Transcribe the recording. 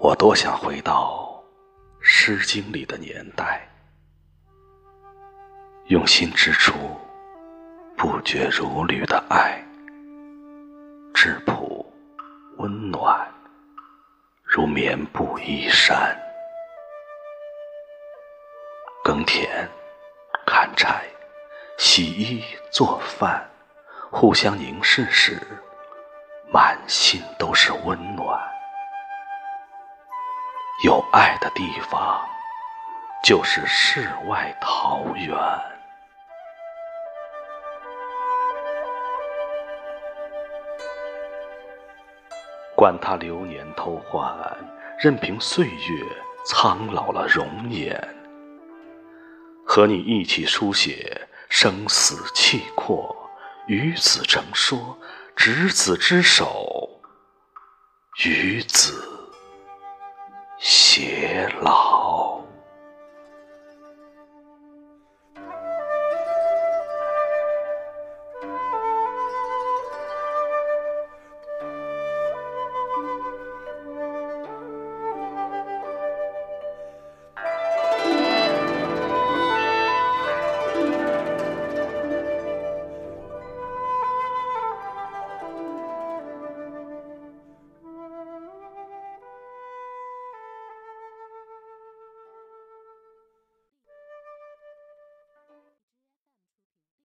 我多想回到《诗经》里的年代，用心织出不绝如缕的爱，质朴温暖，如棉布衣衫。耕田、砍柴、洗衣、做饭，互相凝视时，满心都是温暖。有爱的地方，就是世外桃源。管他流年偷换，任凭岁月苍老了容颜。和你一起书写生死契阔，与子成说，执子之手，与子偕老。